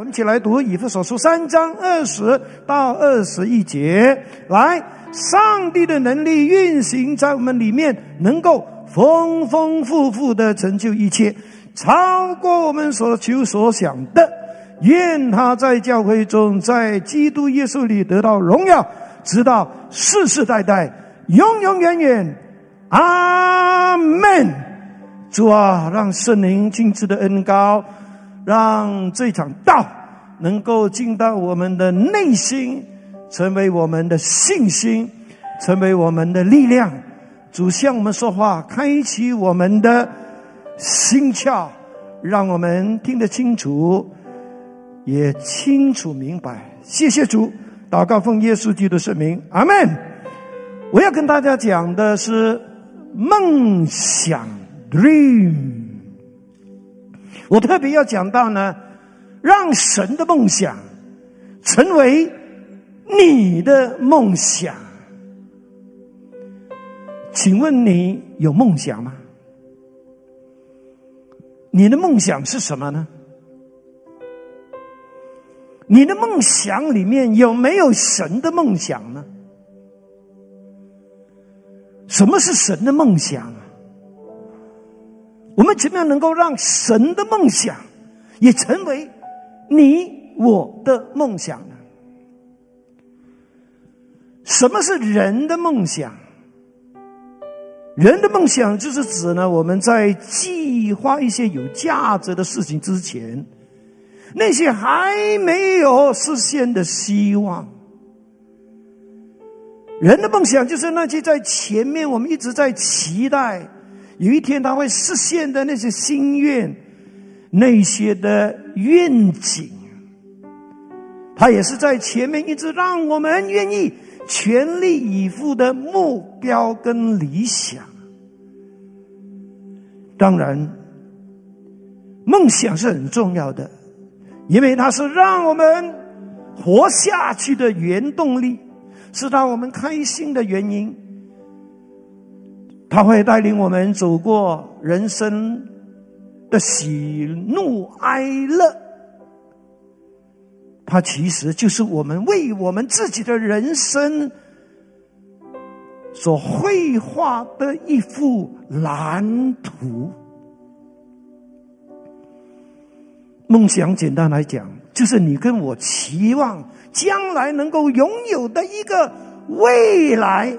我们一起来读以弗所书三章二十到二十一节。来，上帝的能力运行在我们里面，能够丰丰富富的成就一切，超过我们所求所想的。愿他在教会中，在基督耶稣里得到荣耀，直到世世代代，永永远远。阿门。主啊，让圣灵亲自的恩高。让这场道能够进到我们的内心，成为我们的信心，成为我们的力量。主向我们说话，开启我们的心窍，让我们听得清楚，也清楚明白。谢谢主，祷告奉耶稣基督圣名，阿门。我要跟大家讲的是梦想，dream。我特别要讲到呢，让神的梦想成为你的梦想。请问你有梦想吗？你的梦想是什么呢？你的梦想里面有没有神的梦想呢？什么是神的梦想？我们怎么样能够让神的梦想也成为你我的梦想呢？什么是人的梦想？人的梦想就是指呢，我们在计划一些有价值的事情之前，那些还没有实现的希望。人的梦想就是那些在前面我们一直在期待。有一天他会实现的那些心愿，那些的愿景，他也是在前面一直让我们愿意全力以赴的目标跟理想。当然，梦想是很重要的，因为它是让我们活下去的原动力，是让我们开心的原因。他会带领我们走过人生的喜怒哀乐，他其实就是我们为我们自己的人生所绘画的一幅蓝图。梦想简单来讲，就是你跟我期望将来能够拥有的一个未来。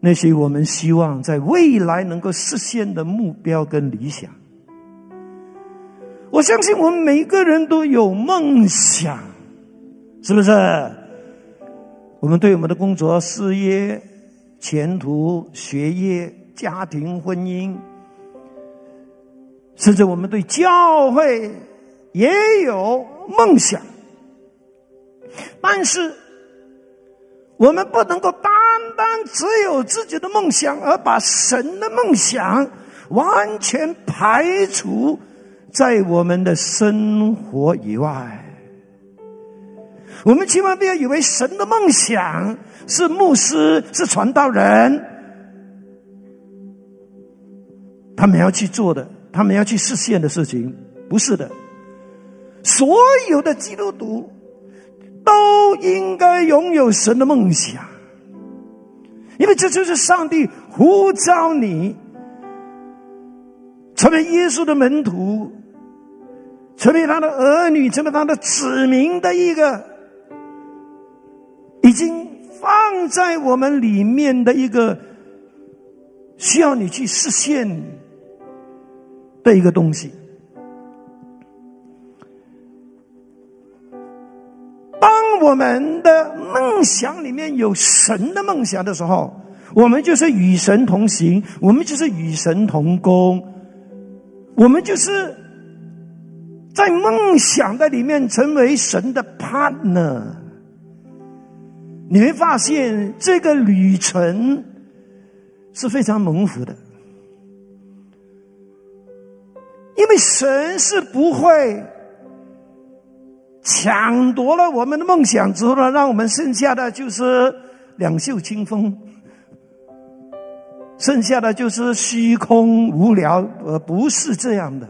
那些我们希望在未来能够实现的目标跟理想，我相信我们每个人都有梦想，是不是？我们对我们的工作、事业、前途、学业、家庭、婚姻，甚至我们对教会也有梦想，但是我们不能够大单只有自己的梦想，而把神的梦想完全排除在我们的生活以外。我们千万不要以为神的梦想是牧师、是传道人，他们要去做的，他们要去实现的事情，不是的。所有的基督徒都应该拥有神的梦想。因为这就是上帝呼召你成为耶稣的门徒，成为他的儿女，成为他的子民的一个已经放在我们里面的一个需要你去实现的一个东西。当我们的梦想里面有神的梦想的时候，我们就是与神同行，我们就是与神同工，我们就是在梦想的里面成为神的 partner。你会发现这个旅程是非常蒙福的，因为神是不会。抢夺了我们的梦想之后呢，让我们剩下的就是两袖清风，剩下的就是虚空无聊，而不是这样的。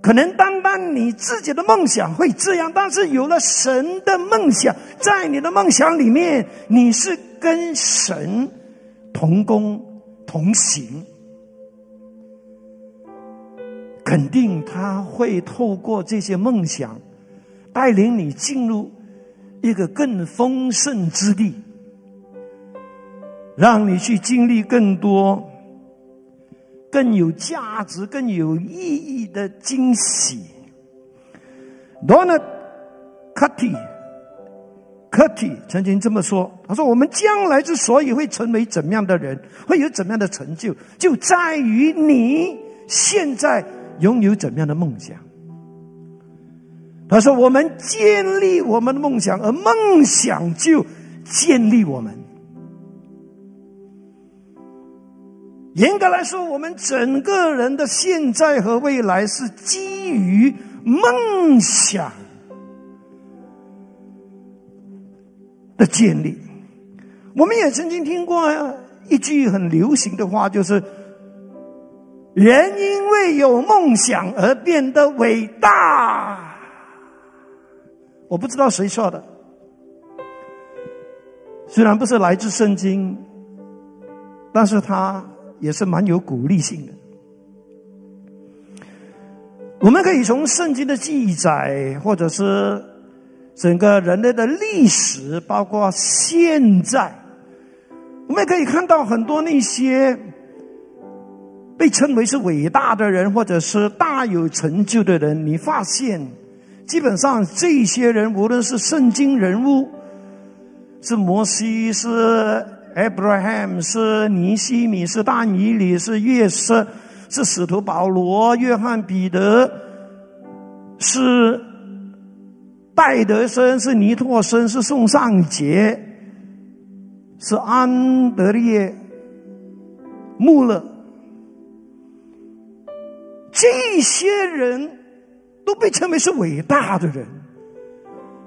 可能单单你自己的梦想会这样，但是有了神的梦想，在你的梦想里面，你是跟神同工同行，肯定他会透过这些梦想，带领你进入一个更丰盛之地，让你去经历更多。更有价值、更有意义的惊喜。Donald Cutty，Cutty 曾经这么说：“他说，我们将来之所以会成为怎么样的人，会有怎么样的成就，就在于你现在拥有怎么样的梦想。”他说：“我们建立我们的梦想，而梦想就建立我们。”严格来说，我们整个人的现在和未来是基于梦想的建立。我们也曾经听过一句很流行的话，就是“人因为有梦想而变得伟大”。我不知道谁说的，虽然不是来自圣经，但是他。也是蛮有鼓励性的。我们可以从圣经的记载，或者是整个人类的历史，包括现在，我们也可以看到很多那些被称为是伟大的人，或者是大有成就的人。你发现，基本上这些人，无论是圣经人物，是摩西，是。Abraham 是尼西米，是大尼里，是约瑟，是使徒保罗、约翰彼得，是戴德森，是尼托森，是宋尚杰，是安德烈穆勒，这些人都被称为是伟大的人。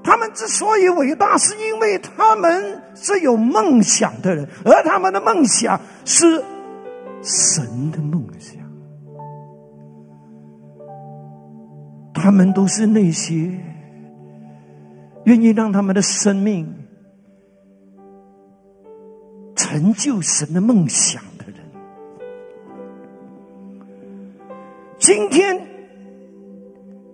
他们之所以伟大，是因为他们是有梦想的人，而他们的梦想是神的梦想。他们都是那些愿意让他们的生命成就神的梦想今天。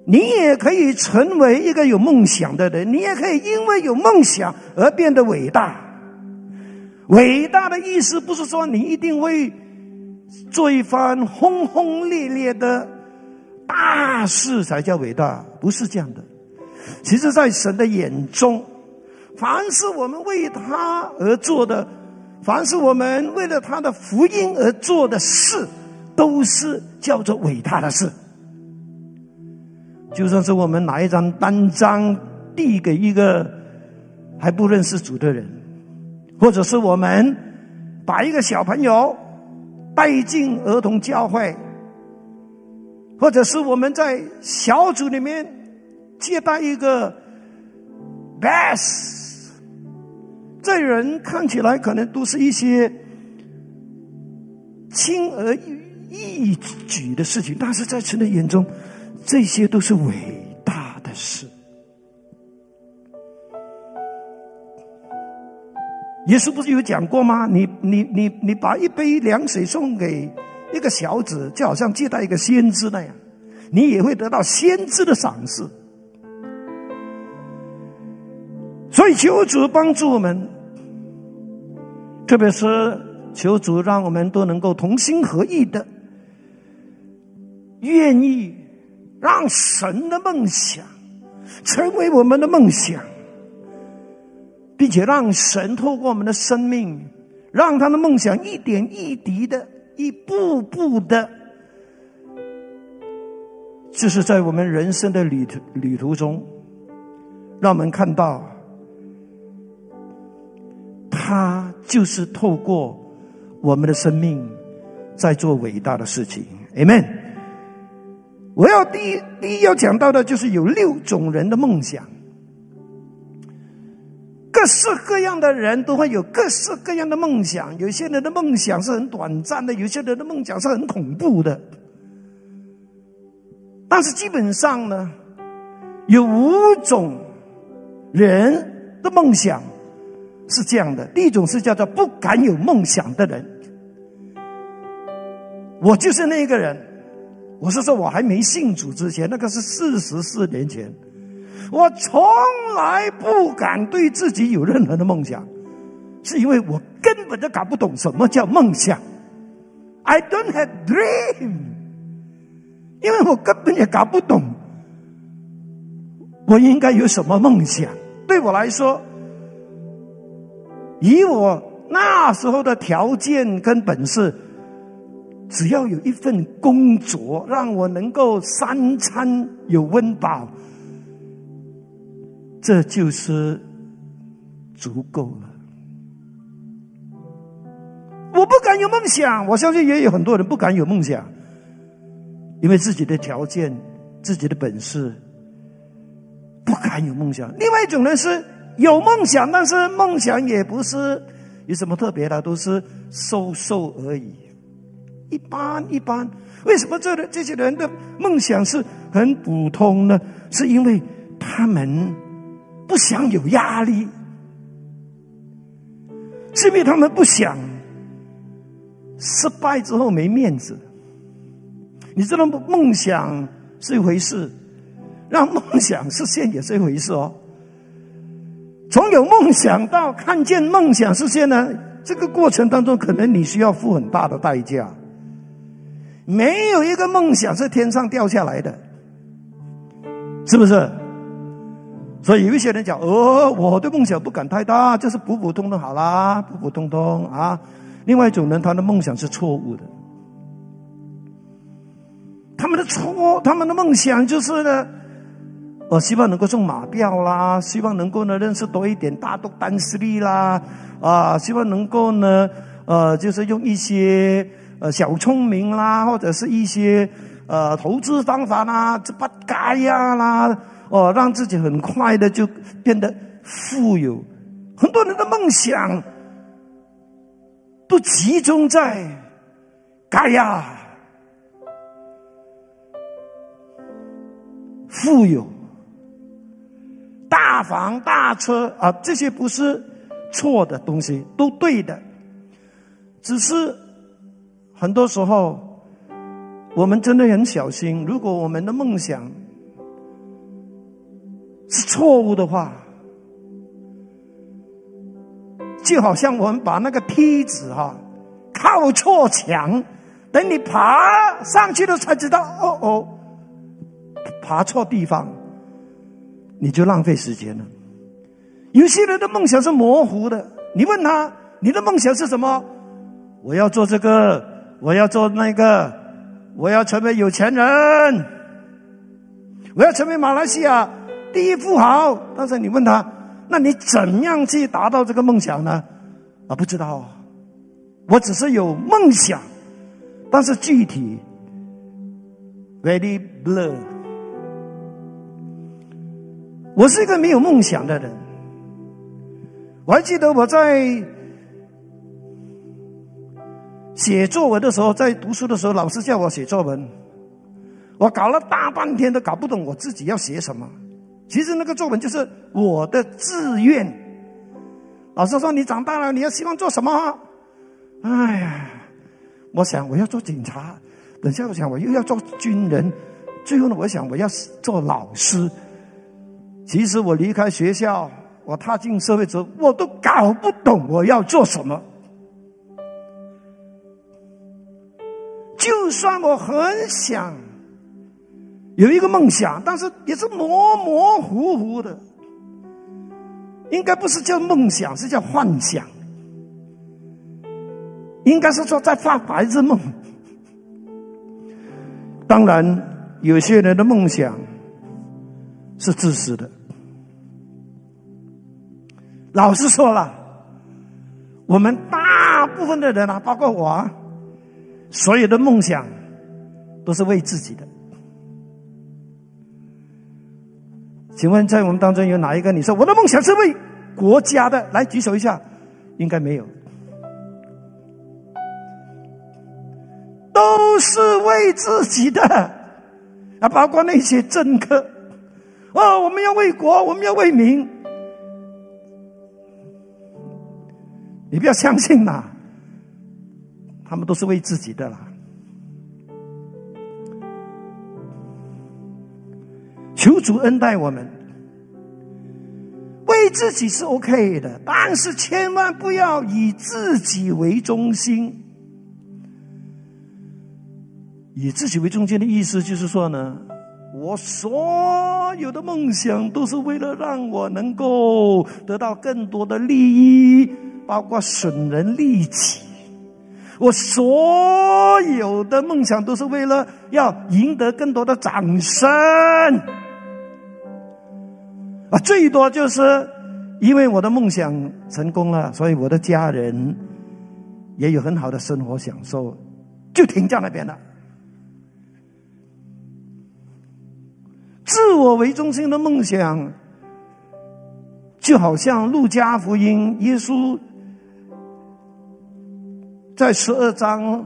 你也可以成为一个有梦想的人，你也可以因为有梦想而变得伟大。伟大的意思不是说你一定会做一番轰轰烈烈的大事才叫伟大，不是这样的。其实，在神的眼中，凡是我们为他而做的，凡是我们为了他的福音而做的事，都是叫做伟大的事。就算是我们拿一张单张递给一个还不认识主的人，或者是我们把一个小朋友带进儿童教会，或者是我们在小组里面接待一个 bass，这人看起来可能都是一些轻而易一举的事情，但是在神的眼中。这些都是伟大的事。耶稣不是有讲过吗？你你你你把一杯凉水送给一个小子，就好像接待一个先知那样，你也会得到先知的赏识。所以求主帮助我们，特别是求主让我们都能够同心合意的，愿意。让神的梦想成为我们的梦想，并且让神透过我们的生命，让他的梦想一点一滴的、一步步的，就是在我们人生的旅途旅途中，让我们看到，他就是透过我们的生命在做伟大的事情。Amen。我要第一第一要讲到的就是有六种人的梦想，各式各样的人都会有各式各样的梦想。有些人的梦想是很短暂的，有些人的梦想是很恐怖的。但是基本上呢，有五种人的梦想是这样的。第一种是叫做不敢有梦想的人，我就是那个人。我是说，我还没信主之前，那个是四十四年前，我从来不敢对自己有任何的梦想，是因为我根本就搞不懂什么叫梦想。I don't have dream，因为我根本也搞不懂，我应该有什么梦想。对我来说，以我那时候的条件跟本事。只要有一份工作，让我能够三餐有温饱，这就是足够了。我不敢有梦想，我相信也有很多人不敢有梦想，因为自己的条件、自己的本事不敢有梦想。另外一种人是有梦想，但是梦想也不是有什么特别的，都是瘦瘦而已。一般一般，为什么这的这些人的梦想是很普通呢？是因为他们不想有压力，是因为他们不想失败之后没面子。你知道梦想是一回事，让梦想实现也是一回事哦。从有梦想到看见梦想实现呢，这个过程当中，可能你需要付很大的代价。没有一个梦想是天上掉下来的，是不是？所以有一些人讲：“哦，我的梦想不敢太大，就是普普通通好啦，普普通通啊。”另外一种人，他的梦想是错误的，他们的错，他们的梦想就是呢，我希望能够中马票啦，希望能够呢认识多一点大豆单势力啦，啊，希望能够呢，呃，就是用一些。呃，小聪明啦，或者是一些呃投资方法啦，这不该呀啦，哦，让自己很快的就变得富有。很多人的梦想都集中在该呀，富有，大房大车啊，这些不是错的东西，都对的，只是。很多时候，我们真的很小心。如果我们的梦想是错误的话，就好像我们把那个梯子哈靠错墙，等你爬上去了才知道，哦哦，爬错地方，你就浪费时间了。有些人的梦想是模糊的，你问他，你的梦想是什么？我要做这个。我要做那个，我要成为有钱人，我要成为马来西亚第一富豪。但是你问他，那你怎样去达到这个梦想呢？啊，不知道，我只是有梦想，但是具体 very blur。我是一个没有梦想的人，我还记得我在。写作文的时候，在读书的时候，老师叫我写作文，我搞了大半天都搞不懂我自己要写什么。其实那个作文就是我的志愿。老师说：“你长大了，你要希望做什么？”哎呀，我想我要做警察，等下我想我又要做军人，最后呢，我想我要做老师。其实我离开学校，我踏进社会之后，我都搞不懂我要做什么。就算我很想有一个梦想，但是也是模模糊糊的，应该不是叫梦想，是叫幻想，应该是说在发白日梦。当然，有些人的梦想是自私的。老实说了，我们大部分的人啊，包括我。所有的梦想都是为自己的。请问，在我们当中有哪一个你说我的梦想是为国家的？来举手一下，应该没有，都是为自己的。啊，包括那些政客，哦，我们要为国，我们要为民。你不要相信呐，他们都是为自己的啦。求主恩待我们，为自己是 OK 的，但是千万不要以自己为中心。以自己为中心的意思就是说呢，我所有的梦想都是为了让我能够得到更多的利益。包括损人利己，我所有的梦想都是为了要赢得更多的掌声啊！最多就是因为我的梦想成功了，所以我的家人也有很好的生活享受，就停在那边了。自我为中心的梦想，就好像路加福音耶稣。在十二章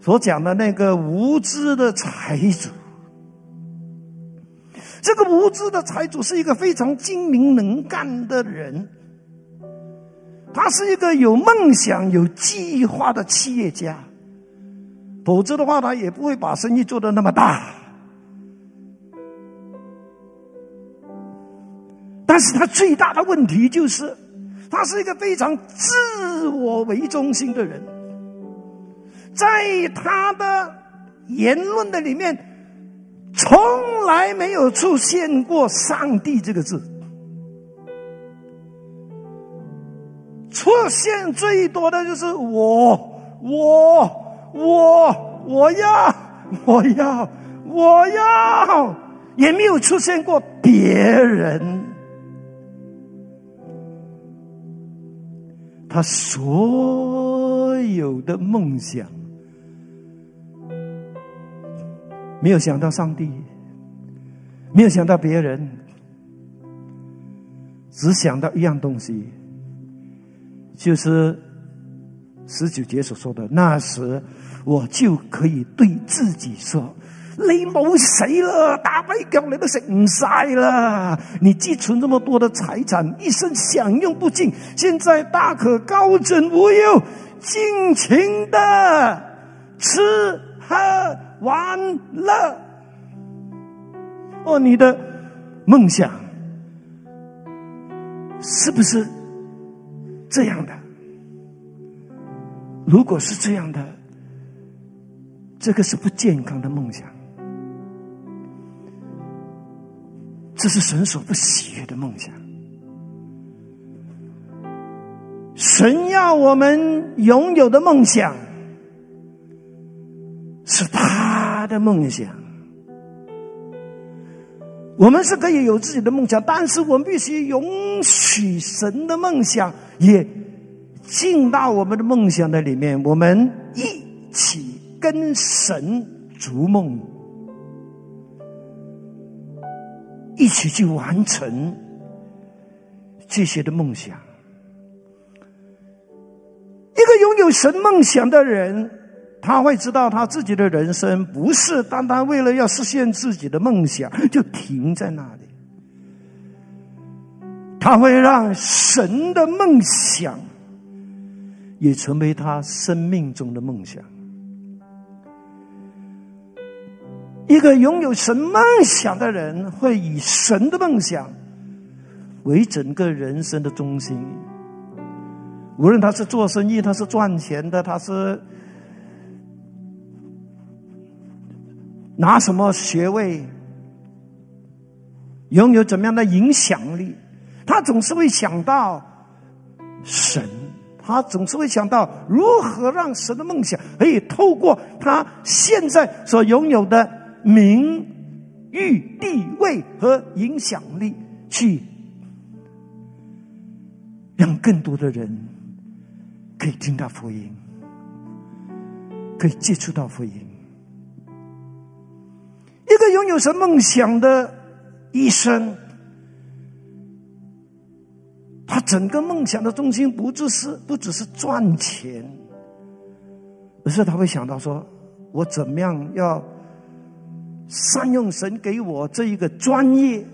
所讲的那个无知的财主，这个无知的财主是一个非常精明能干的人，他是一个有梦想、有计划的企业家，否则的话，他也不会把生意做得那么大。但是他最大的问题就是，他是一个非常自我为中心的人。在他的言论的里面，从来没有出现过“上帝”这个字，出现最多的就是我，我，我，我要，我要，我要，也没有出现过别人。他所有的梦想。没有想到上帝，没有想到别人，只想到一样东西，就是十九节所说的。那时，我就可以对自己说：“你冇死了，打败狗你都食唔晒啦！你积存这么多的财产，一生享用不尽，现在大可高枕无忧，尽情的吃喝。”完了，哦，你的梦想是不是这样的？如果是这样的，这个是不健康的梦想，这是神所不喜悦的梦想。神要我们拥有的梦想。是他的梦想。我们是可以有自己的梦想，但是我们必须允许神的梦想也进到我们的梦想的里面。我们一起跟神逐梦，一起去完成这些的梦想。一个拥有神梦想的人。他会知道，他自己的人生不是单单为了要实现自己的梦想就停在那里。他会让神的梦想也成为他生命中的梦想。一个拥有神梦想的人，会以神的梦想为整个人生的中心。无论他是做生意，他是赚钱的，他是。拿什么学位，拥有怎么样的影响力？他总是会想到神，他总是会想到如何让神的梦想可以透过他现在所拥有的名誉、地位和影响力，去让更多的人可以听到福音，可以接触到福音。一个拥有神梦想的医生，他整个梦想的中心不只是不只是赚钱，而是他会想到说：我怎么样要善用神给我这一个专业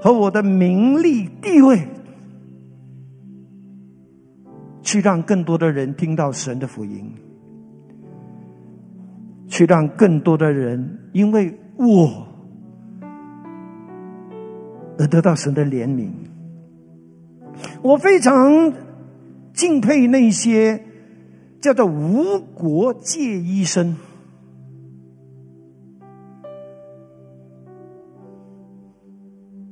和我的名利地位，去让更多的人听到神的福音，去让更多的人因为我而得到神的怜悯。我非常敬佩那些叫做无国界医生。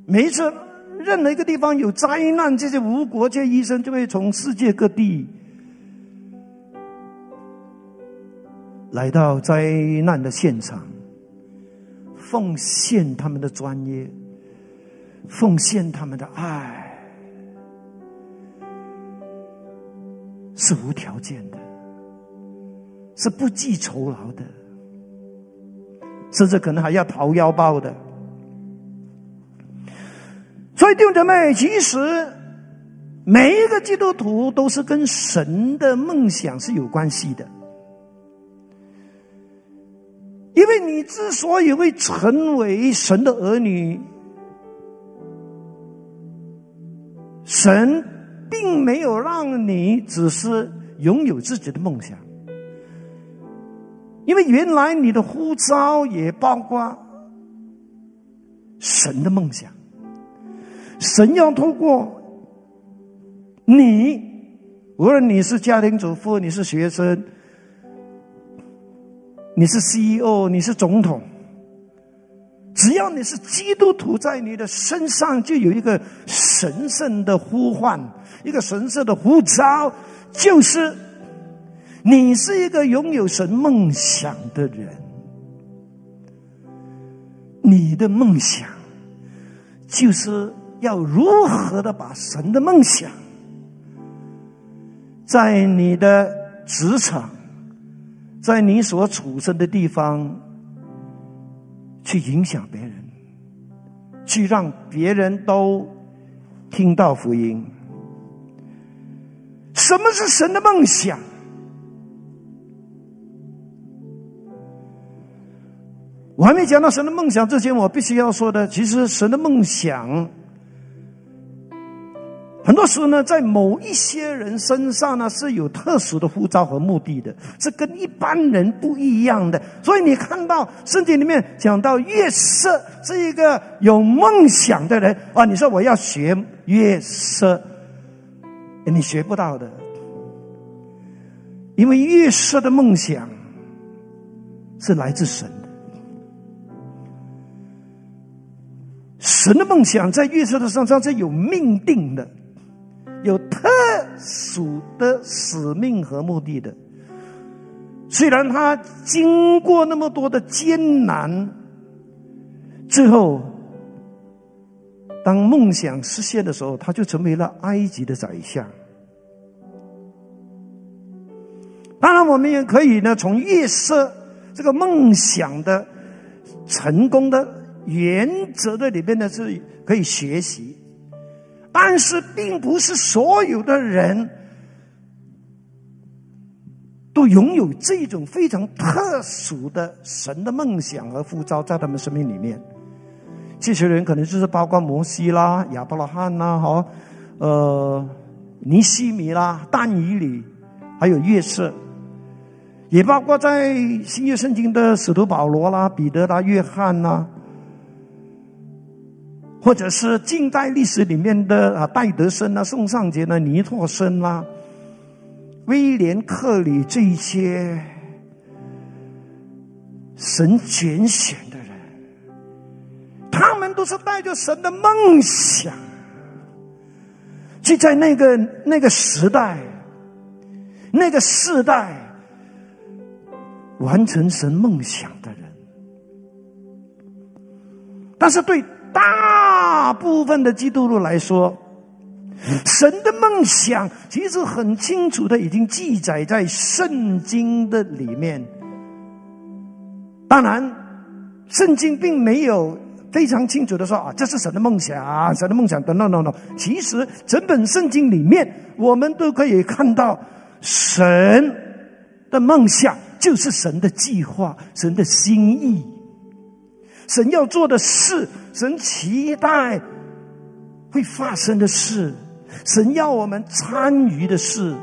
每一次任何一个地方有灾难，这些无国界医生就会从世界各地来到灾难的现场，奉献他们的专业，奉献他们的爱，是无条件的，是不计酬劳的，甚至可能还要掏腰包的。所以弟兄姐妹，其实每一个基督徒都是跟神的梦想是有关系的，因为你之所以会成为神的儿女，神并没有让你只是拥有自己的梦想，因为原来你的呼召也包括神的梦想。神要透过你，无论你是家庭主妇，你是学生，你是 CEO，你是总统，只要你是基督徒，在你的身上就有一个神圣的呼唤，一个神圣的呼召，就是你是一个拥有神梦想的人，你的梦想就是。要如何的把神的梦想，在你的职场，在你所处身的地方，去影响别人，去让别人都听到福音。什么是神的梦想？我还没讲到神的梦想之前，我必须要说的，其实神的梦想。很多时候呢，在某一些人身上呢，是有特殊的护照和目的的，是跟一般人不一样的。所以你看到圣经里面讲到月色是一个有梦想的人啊，你说我要学月色，你学不到的，因为月色的梦想是来自神的，神的梦想在月色的身上是有命定的。有特殊的使命和目的的，虽然他经过那么多的艰难，最后当梦想实现的时候，他就成为了埃及的宰相。当然，我们也可以呢，从月色这个梦想的成功的原则的里边呢，是可以学习。但是，并不是所有的人都拥有这种非常特殊的神的梦想和呼召在他们生命里面。这些人可能就是包括摩西啦、亚伯拉罕啦、哈、呃、尼西米啦、但以里，还有约瑟，也包括在新约圣经的使徒保罗啦、彼得啦、约翰啦。或者是近代历史里面的啊，戴德生啊、宋尚杰呢、尼托森啦、威廉克里这一些神拣选的人，他们都是带着神的梦想，就在那个那个时代、那个世代完成神梦想的人，但是对。大部分的基督徒来说，神的梦想其实很清楚的，已经记载在圣经的里面。当然，圣经并没有非常清楚的说啊，这是神的梦想，神的梦想等等等等。其实，整本圣经里面，我们都可以看到神的梦想就是神的计划，神的心意，神要做的事，神期待会发生的事，神要我们参与的事，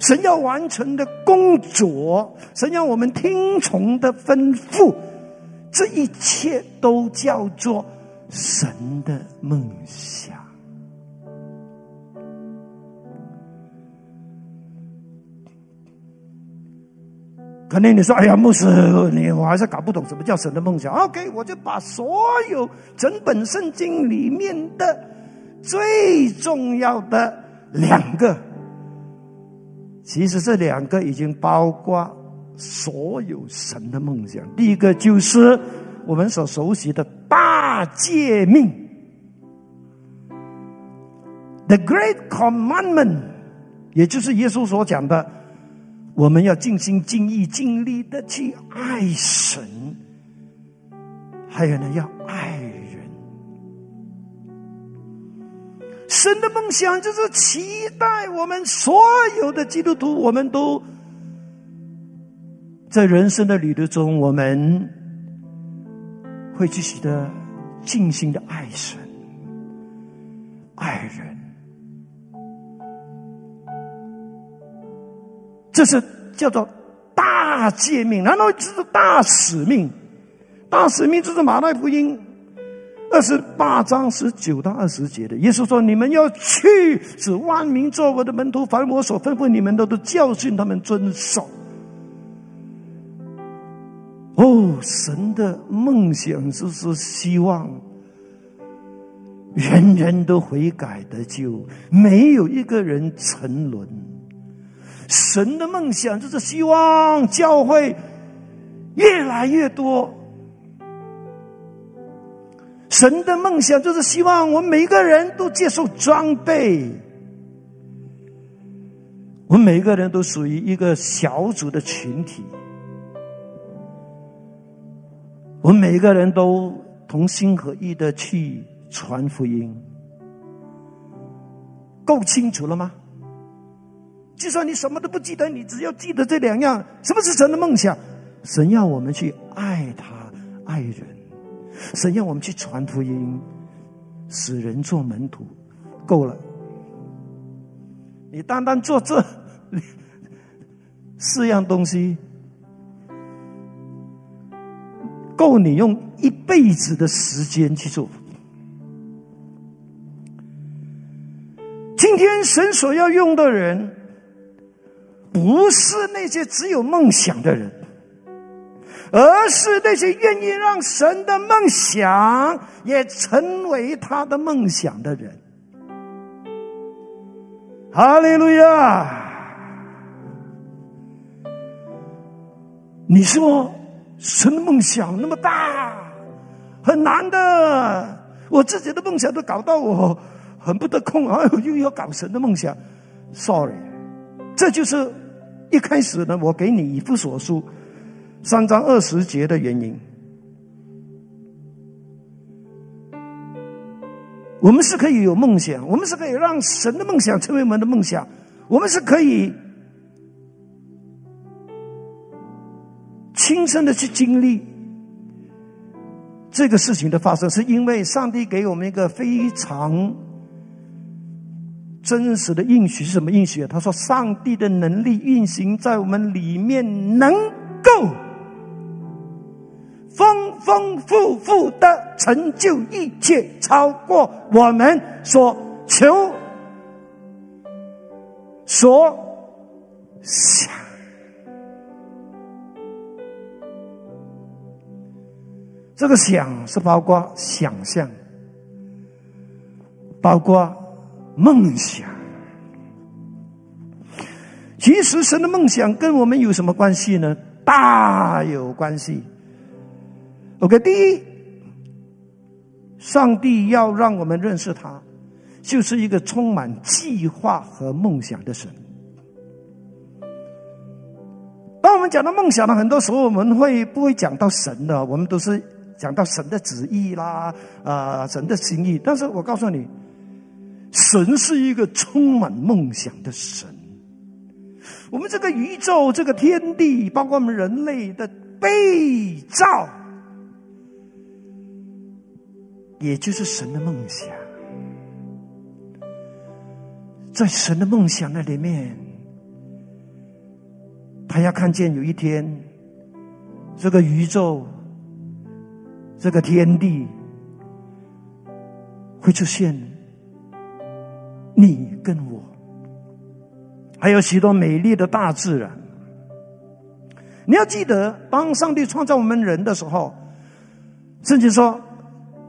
神要完成的工作，神要我们听从的吩咐，这一切都叫做神的梦想。可能你说：“哎呀，牧师，你我还是搞不懂什么叫神的梦想。”OK，我就把所有整本圣经里面的最重要的两个，其实这两个已经包括所有神的梦想。第一个就是我们所熟悉的大诫命，The Great Commandment，也就是耶稣所讲的。我们要尽心尽意尽力的去爱神，还有呢，要爱人。神的梦想就是期待我们所有的基督徒，我们都在人生的旅途中，我们会继续的尽心的爱神、爱人。这是叫做大诫命，难道这是大使命？大使命就是马太福音二十八章十九到二十节的。耶稣说：“你们要去，使万民做我的门徒，凡我所吩咐你们的，都教训他们遵守。”哦，神的梦想就是希望人人都悔改得救，没有一个人沉沦。神的梦想就是希望教会越来越多。神的梦想就是希望我们每一个人都接受装备，我们每一个人都属于一个小组的群体，我们每一个人都同心合意的去传福音，够清楚了吗？就算你什么都不记得，你只要记得这两样。什么是神的梦想？神要我们去爱他、爱人；神要我们去传福音，使人做门徒。够了，你单单做这四样东西，够你用一辈子的时间去做。今天神所要用的人。不是那些只有梦想的人，而是那些愿意让神的梦想也成为他的梦想的人。哈利路亚！你说神的梦想那么大，很难的。我自己的梦想都搞到我很不得空，哎呦，又要搞神的梦想。Sorry，这就是。一开始呢，我给你以弗所书三章二十节的原因，我们是可以有梦想，我们是可以让神的梦想成为我们的梦想，我们是可以亲身的去经历这个事情的发生，是因为上帝给我们一个非常。真实的应许是什么应许？他说：“上帝的能力运行在我们里面，能够丰丰富富的成就一切，超过我们所求所想。这个想是包括想象，包括。”梦想，其实神的梦想跟我们有什么关系呢？大有关系。OK，第一，上帝要让我们认识他，就是一个充满计划和梦想的神。当我们讲到梦想呢，很多时候我们会不会讲到神的？我们都是讲到神的旨意啦，啊，神的心意。但是我告诉你。神是一个充满梦想的神，我们这个宇宙、这个天地，包括我们人类的被造，也就是神的梦想。在神的梦想那里面，他要看见有一天，这个宇宙、这个天地会出现你跟我。还有许多美丽的大自然。你要记得，当上帝创造我们人的时候，甚至说，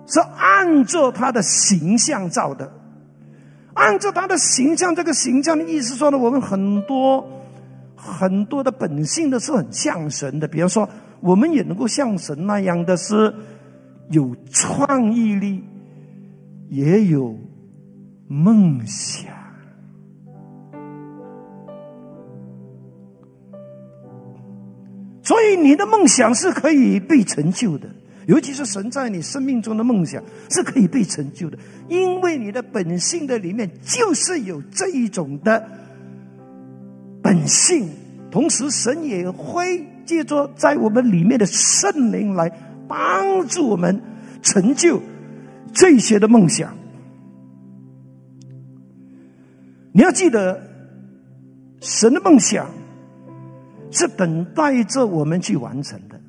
是按照他的形象造的，按照他的形象。这个形象的意思说呢，我们很多很多的本性都是很像神的。比方说，我们也能够像神那样的是有创意力，也有梦想。所以你的梦想是可以被成就的，尤其是神在你生命中的梦想是可以被成就的，因为你的本性的里面就是有这一种的本性，同时神也会借着在我们里面的圣灵来帮助我们成就这些的梦想。你要记得，神的梦想。是等待着我们去完成的，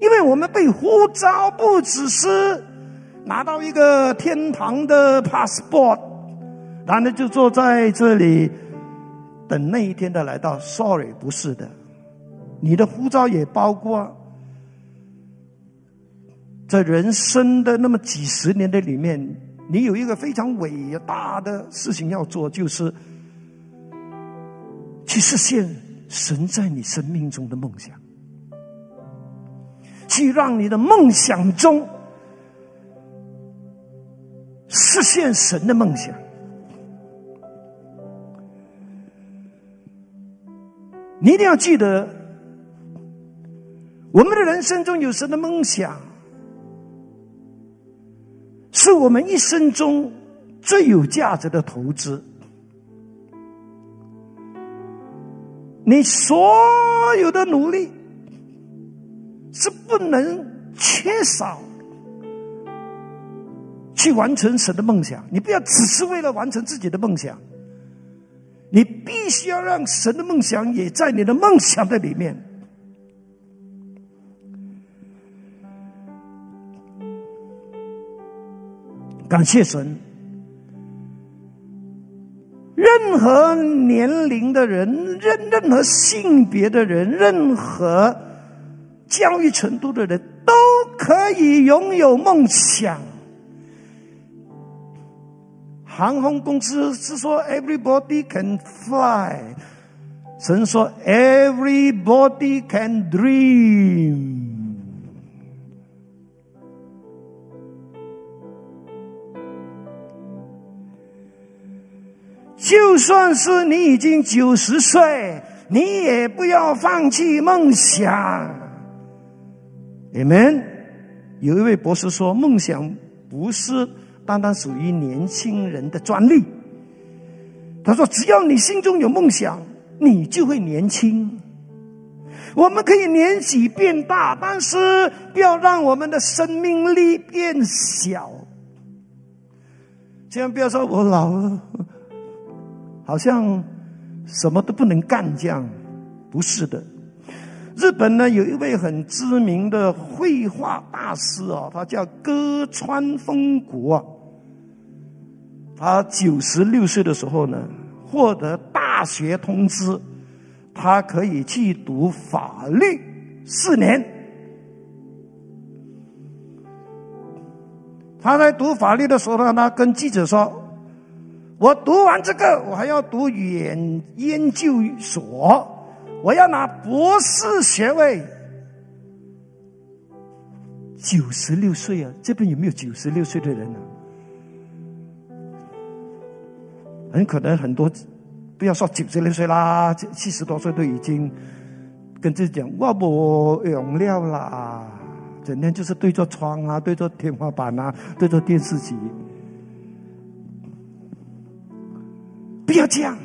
因为我们被呼召，不只是拿到一个天堂的 passport，然后就坐在这里等那一天的来到。Sorry，不是的，你的呼召也包括在人生的那么几十年的里面，你有一个非常伟大的事情要做，就是去实现。神在你生命中的梦想，去让你的梦想中实现神的梦想。你一定要记得，我们的人生中有神的梦想，是我们一生中最有价值的投资。你所有的努力是不能缺少去完成神的梦想。你不要只是为了完成自己的梦想，你必须要让神的梦想也在你的梦想的里面。感谢神。任何年龄的人，任任何性别的人，任何教育程度的人，都可以拥有梦想。航空公司是说 “everybody can fly”，神说 “everybody can dream”。就算是你已经九十岁，你也不要放弃梦想。你们有一位博士说，梦想不是单单属于年轻人的专利。他说，只要你心中有梦想，你就会年轻。我们可以年纪变大，但是不要让我们的生命力变小。千万不要说我老了。好像什么都不能干这样，不是的。日本呢有一位很知名的绘画大师啊，他叫歌川丰国。他九十六岁的时候呢，获得大学通知，他可以去读法律四年。他在读法律的时候呢，他跟记者说。我读完这个，我还要读研研究所，我要拿博士学位。九十六岁啊，这边有没有九十六岁的人呢？很可能很多，不要说九十六岁啦，七十多岁都已经跟自己讲我不用了啦，整天就是对着窗啊，对着天花板啊，对着电视机。不要这样，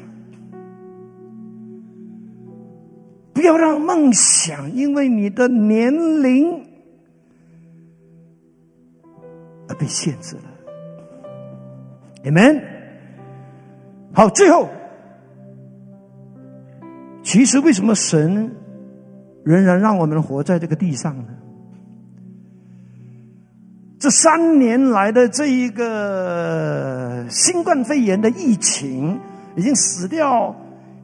不要让梦想因为你的年龄而被限制了。你们好，最后，其实为什么神仍然让我们活在这个地上呢？这三年来的这一个新冠肺炎的疫情，已经死掉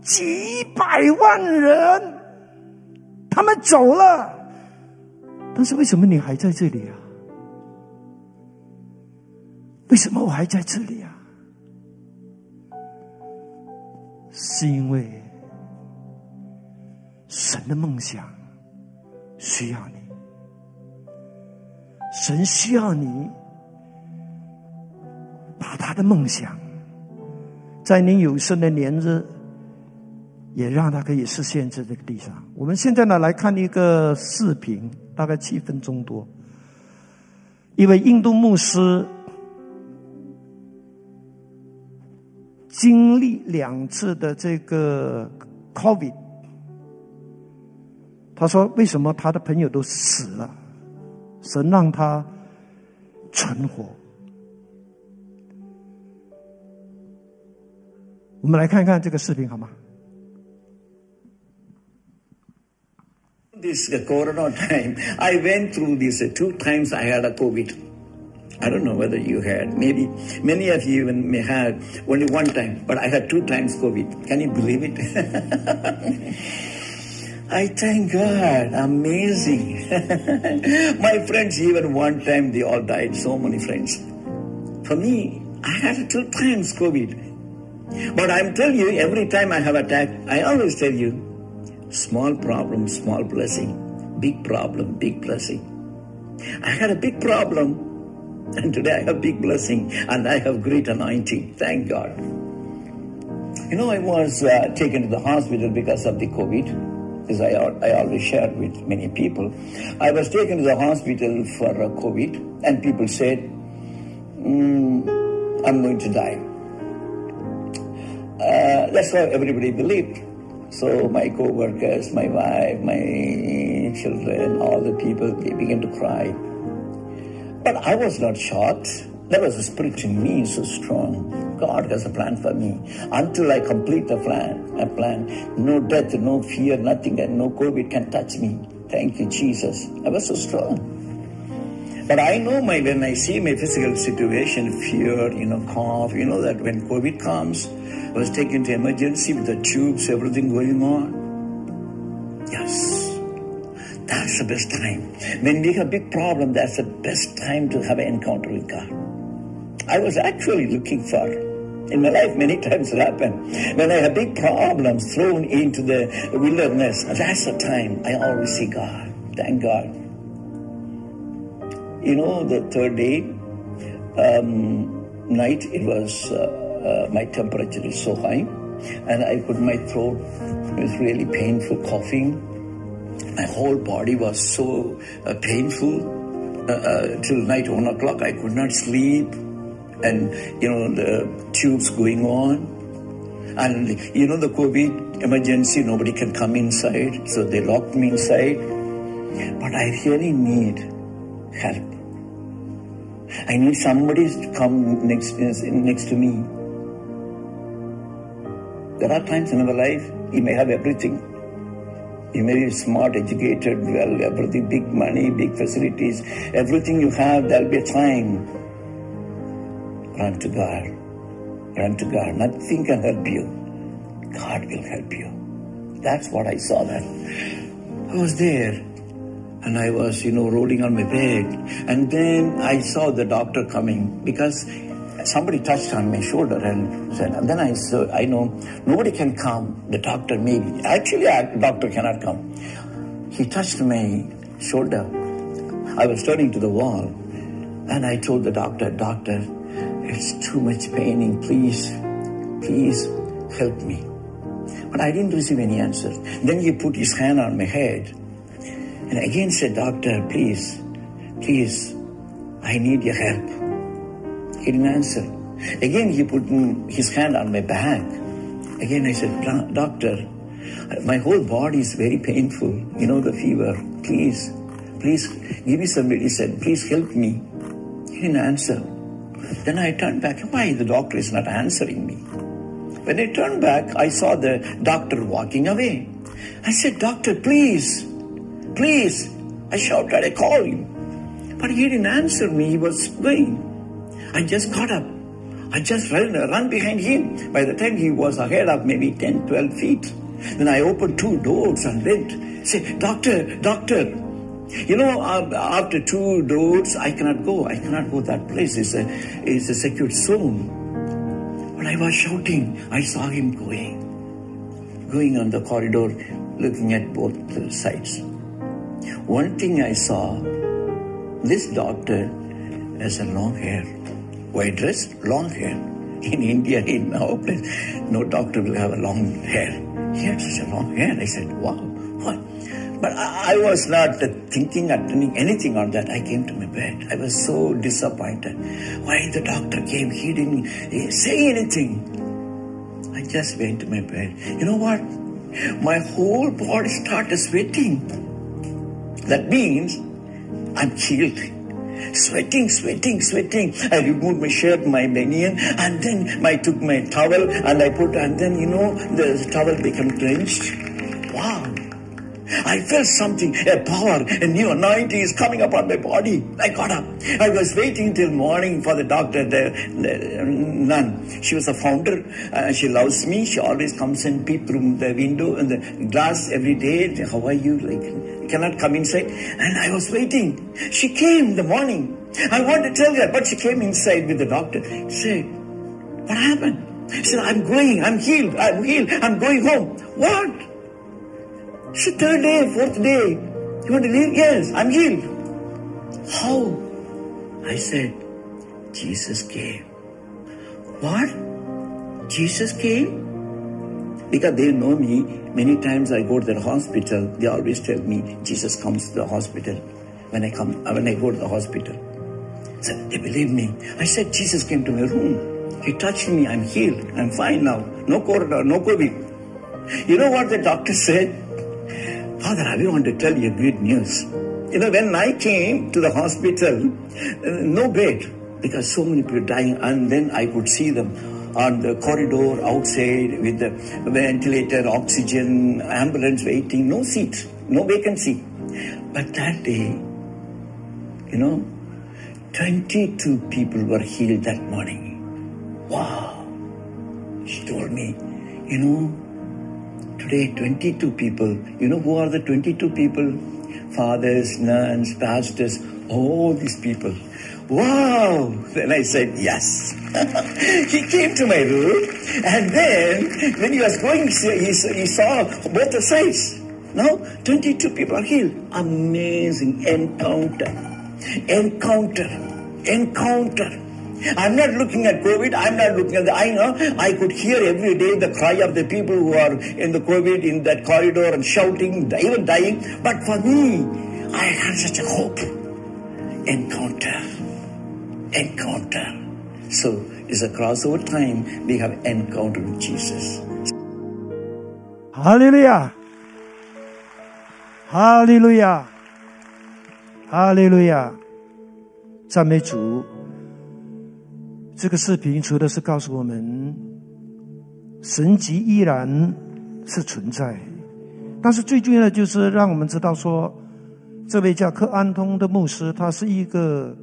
几百万人，他们走了，但是为什么你还在这里啊？为什么我还在这里啊？是因为神的梦想需要你。神需要你把他的梦想，在你有生的年日，也让他可以实现在这个地上。我们现在呢来看一个视频，大概七分钟多。一位印度牧师经历两次的这个 COVID，他说：“为什么他的朋友都死了？”神让他存活。我们来看看这个视频好吗？This Corona time, I went through this two times. I had a COVID. I don't know whether you had. Maybe many of you even may have only one time, but I had two times COVID. Can you believe it? I thank God. Amazing. My friends, even one time they all died. So many friends. For me, I had two times COVID. But I'm telling you, every time I have attack, I always tell you, small problem, small blessing. Big problem, big blessing. I had a big problem, and today I have big blessing, and I have great anointing. Thank God. You know, I was uh, taken to the hospital because of the COVID as I, I always shared with many people. I was taken to the hospital for uh, COVID, and people said, mm, I'm going to die. Uh, that's what everybody believed. So my co-workers, my wife, my children, all the people, they began to cry. But I was not shocked. There was a spirit in me so strong. God has a plan for me. Until I complete the plan, a plan, no death, no fear, nothing, and no COVID can touch me. Thank you, Jesus. I was so strong. But I know my when I see my physical situation, fear, you know, cough, you know that when COVID comes, I was taken to emergency with the tubes, everything going on. Yes. That's the best time. When we have big problem, that's the best time to have an encounter with God. I was actually looking for. In my life, many times it happened. When I have big problems thrown into the wilderness, that's the time I always see God. Thank God. You know, the third day, um, night, it was, uh, uh, my temperature is so high, and I could, my throat was really painful, coughing. My whole body was so uh, painful. Uh, uh, till night one o'clock, I could not sleep and you know the tubes going on and you know the covid emergency nobody can come inside so they locked me inside but i really need help i need somebody to come next uh, next to me there are times in our life you may have everything you may be smart, educated, well, everything, big money, big facilities, everything you have, there'll be a time Run to God. Run to God. Nothing can help you. God will help you. That's what I saw that. I was there and I was, you know, rolling on my bed. And then I saw the doctor coming because somebody touched on my shoulder and said, and then I said, I know nobody can come. The doctor maybe. Actually, doctor cannot come. He touched my shoulder. I was turning to the wall and I told the doctor, doctor, it's too much paining. Please, please help me. But I didn't receive any answers. Then he put his hand on my head and again said, Doctor, please, please, I need your help. He didn't answer. Again, he put his hand on my back. Again, I said, Doctor, My whole body is very painful. You know, the fever. Please, please give me some medicine. He said, Please help me. He didn't answer. Then I turned back. Why the doctor is not answering me? When I turned back, I saw the doctor walking away. I said, Doctor, please, please. I shouted, I called him. But he didn't answer me. He was going. I just got up. I just ran, ran behind him. By the time he was ahead of maybe 10, 12 feet. Then I opened two doors and went. Say, Doctor, Doctor. You know, after two doors, I cannot go. I cannot go. That place It's a, is a secured zone. But I was shouting. I saw him going. Going on the corridor, looking at both sides. One thing I saw, this doctor has a long hair. White dress, long hair. In India, in our place, no doctor will have a long hair. He had such a long hair. I said, wow, what? But I, I was not thinking or doing anything on that. I came to my bed. I was so disappointed. Why the doctor came? He didn't say anything. I just went to my bed. You know what? My whole body started sweating. That means I'm healed sweating, sweating, sweating. I removed my shirt, my banian, and then I took my towel and I put, and then you know the towel became drenched. Wow. I felt something, a power, a new anointing is coming upon my body. I got up. I was waiting till morning for the doctor, the, the nun. She was a founder. Uh, she loves me. She always comes and peep through the window and the glass every day. How are you? Like, cannot come inside. And I was waiting. She came in the morning. I wanted to tell her, but she came inside with the doctor. She said, what happened? She said, I'm going. I'm healed. I'm healed. I'm going home. What? She the third day, fourth day. You want to leave? Yes, I'm healed. How? I said, Jesus came. What? Jesus came? Because they know me, many times I go to the hospital, they always tell me, Jesus comes to the hospital when I come, when I go to the hospital. So they believe me. I said, Jesus came to my room. He touched me. I'm healed. I'm fine now. No corona, no COVID. You know what the doctor said? Father, I want to tell you good news. You know, when I came to the hospital, uh, no bed, because so many people dying, and then I could see them on the corridor outside with the ventilator, oxygen, ambulance waiting, no seats, no vacancy. But that day, you know, 22 people were healed that morning. Wow. She told me, you know, today 22 people. You know who are the 22 people? Fathers, nuns, pastors, all these people. Wow! Then I said, yes. he came to my room, and then when he was going, he, he saw both the sides. Now, 22 people are healed. Amazing encounter. Encounter. Encounter. I'm not looking at COVID. I'm not looking at the. I know I could hear every day the cry of the people who are in the COVID in that corridor and shouting, even dying. But for me, I had such a hope. Encounter. Encounter. So it's a crossover time. We have encountered with Jesus. 哈利路亚，哈利路亚，哈利路亚，赞美主。这个视频除了是告诉我们神迹依然是存在，但是最重要的就是让我们知道说，这位叫克安通的牧师，他是一个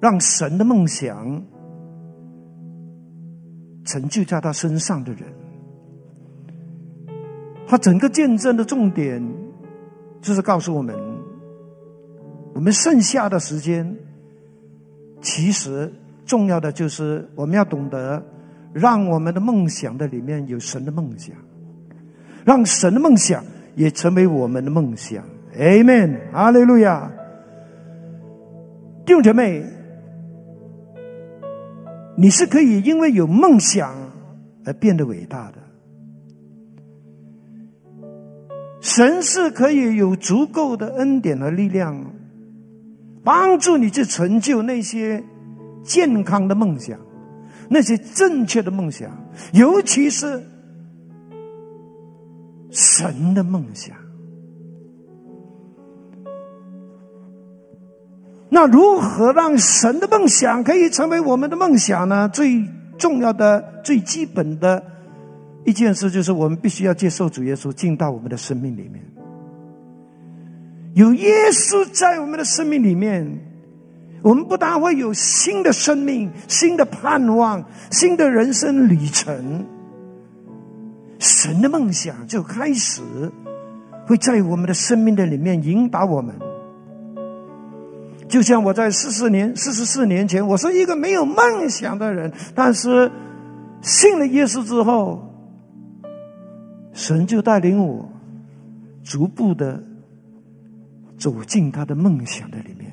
让神的梦想成就在他身上的人。他整个见证的重点就是告诉我们，我们剩下的时间。其实重要的就是我们要懂得，让我们的梦想的里面有神的梦想，让神的梦想也成为我们的梦想。Amen，阿利路亚。弟兄姐妹，你是可以因为有梦想而变得伟大的。神是可以有足够的恩典和力量。帮助你去成就那些健康的梦想，那些正确的梦想，尤其是神的梦想。那如何让神的梦想可以成为我们的梦想呢？最重要的、最基本的一件事，就是我们必须要接受主耶稣进到我们的生命里面。有耶稣在我们的生命里面，我们不但会有新的生命、新的盼望、新的人生旅程，神的梦想就开始会在我们的生命的里面引导我们。就像我在四十年、四十四年前，我是一个没有梦想的人，但是信了耶稣之后，神就带领我逐步的走进他的梦想的里面。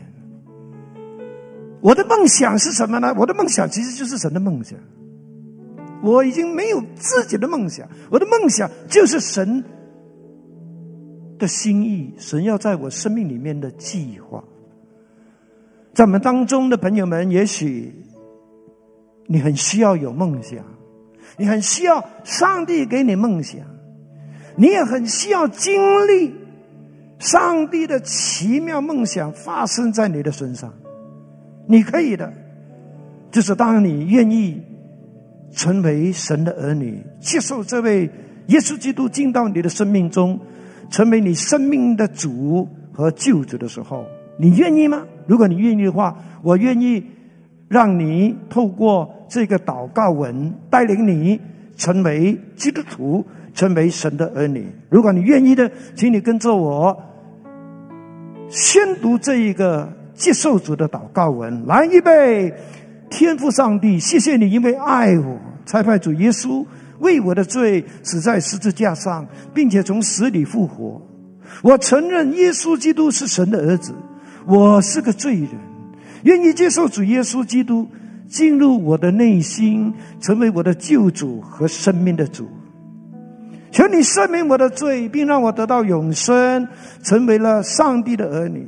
我的梦想是什么呢？我的梦想其实就是神的梦想。我已经没有自己的梦想，我的梦想就是神的心意，神要在我生命里面的计划。在我们当中的朋友们，也许你很需要有梦想，你很需要上帝给你梦想，你也很需要经历上帝的奇妙梦想发生在你的身上。你可以的，就是当你愿意成为神的儿女，接受这位耶稣基督进到你的生命中，成为你生命的主和救主的时候，你愿意吗？如果你愿意的话，我愿意让你透过这个祷告文带领你成为基督徒，成为神的儿女。如果你愿意的，请你跟着我宣读这一个接受主的祷告文。来，预备！天父上帝，谢谢你，因为爱我，差派主耶稣为我的罪死在十字架上，并且从死里复活。我承认耶稣基督是神的儿子。我是个罪人，愿意接受主耶稣基督进入我的内心，成为我的救主和生命的主。求你赦免我的罪，并让我得到永生，成为了上帝的儿女。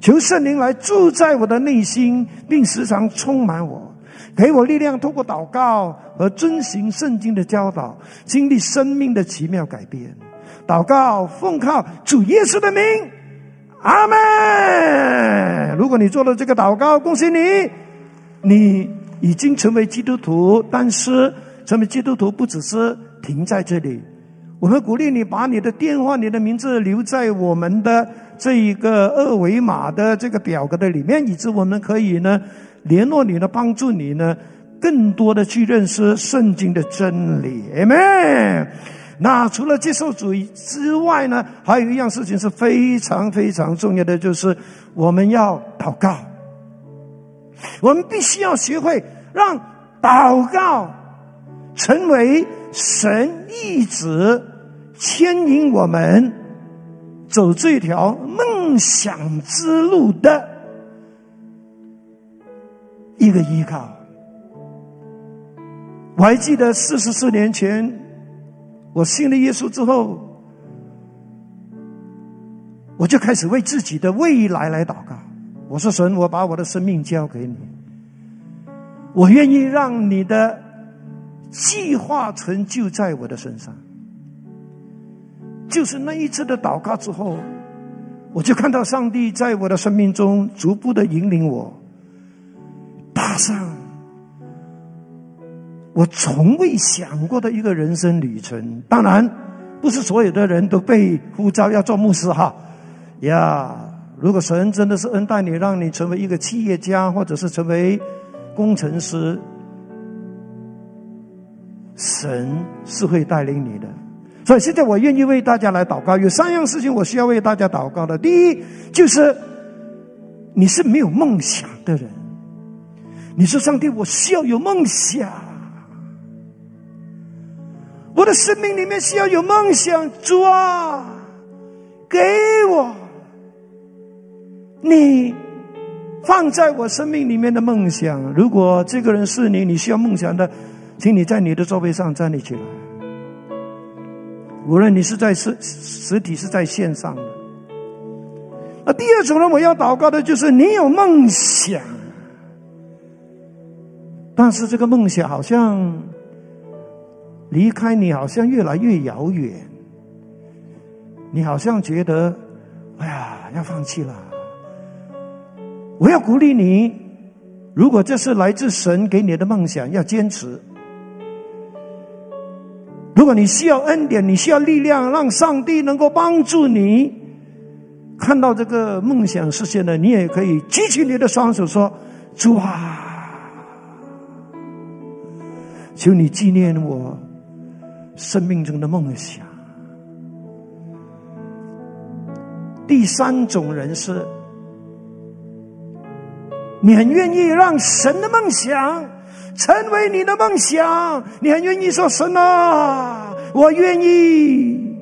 求圣灵来住在我的内心，并时常充满我，给我力量，透过祷告和遵行圣经的教导，经历生命的奇妙改变。祷告，奉靠主耶稣的名。阿门！如果你做了这个祷告，恭喜你，你已经成为基督徒。但是，成为基督徒不只是停在这里。我们鼓励你把你的电话、你的名字留在我们的这一个二维码的这个表格的里面，以致我们可以呢联络你呢，帮助你呢更多的去认识圣经的真理。阿门。那除了接受主义之外呢，还有一样事情是非常非常重要的，就是我们要祷告。我们必须要学会让祷告成为神一直牵引我们走这条梦想之路的一个依靠。我还记得四十四年前。我信了耶稣之后，我就开始为自己的未来来祷告。我说：“神，我把我的生命交给你，我愿意让你的计划成就在我的身上。”就是那一次的祷告之后，我就看到上帝在我的生命中逐步的引领我，踏上。我从未想过的一个人生旅程，当然不是所有的人都被呼召要做牧师哈呀。如果神真的是恩待你，让你成为一个企业家，或者是成为工程师，神是会带领你的。所以现在我愿意为大家来祷告。有三样事情我需要为大家祷告的。第一，就是你是没有梦想的人。你说上帝，我需要有梦想。我的生命里面需要有梦想，主啊，给我你放在我生命里面的梦想。如果这个人是你，你需要梦想的，请你在你的座位上站立起来。无论你是在实实体是在线上的。那第二种呢，我要祷告的就是你有梦想，但是这个梦想好像。离开你好像越来越遥远，你好像觉得，哎呀，要放弃了。我要鼓励你，如果这是来自神给你的梦想，要坚持。如果你需要恩典，你需要力量，让上帝能够帮助你看到这个梦想实现了，你也可以举起你的双手说：“主啊，求你纪念我生命中的梦想。”第三种人是，你很愿意让神的梦想成为你的梦想，你很愿意说：“神啊，我愿意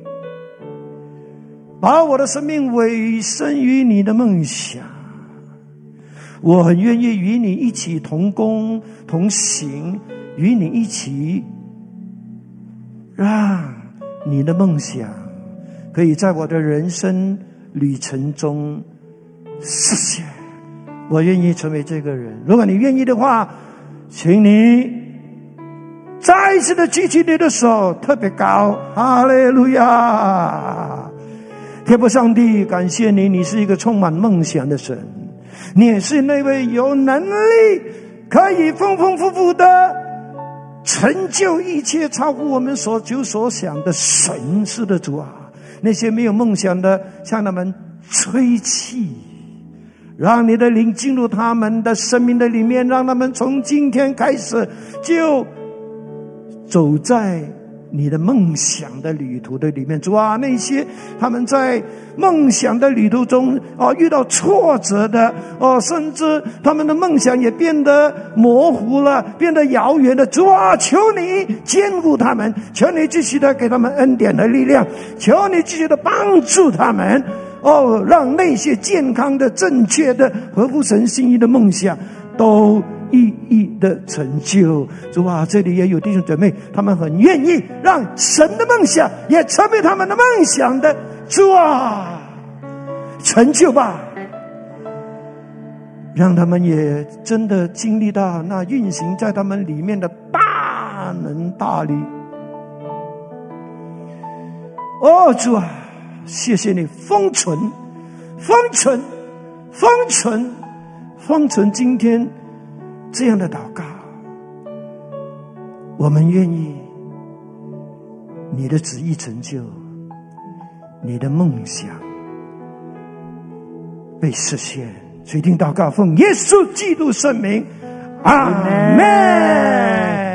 把我的生命委身于你的梦想，我很愿意与你一起同工同行，与你一起让你的梦想可以在我的人生。”旅程中实现，我愿意成为这个人。如果你愿意的话，请你再一次的举起你的手，特别高，哈利路亚！天父上帝，感谢你，你是一个充满梦想的神，你也是那位有能力可以丰丰富富的成就一切超乎我们所求所想的神似的主啊！那些没有梦想的，向他们吹气，让你的灵进入他们的生命的里面，让他们从今天开始就走在。你的梦想的旅途的里面，主啊，那些他们在梦想的旅途中啊遇到挫折的哦，甚至他们的梦想也变得模糊了，变得遥远的，主啊，求你兼顾他们，求你继续的给他们恩典的力量，求你继续的帮助他们哦，让那些健康的、正确的、合乎神心意的梦想都。意义的成就，主啊，这里也有弟兄姊妹，他们很愿意让神的梦想也成为他们的梦想的，主啊，成就吧，让他们也真的经历到那运行在他们里面的大能大力。哦，主啊，谢谢你封存、封存、封存、封存，今天。这样的祷告，我们愿意你的旨意成就，你的梦想被实现。决定祷告，奉耶稣基督圣名，阿门。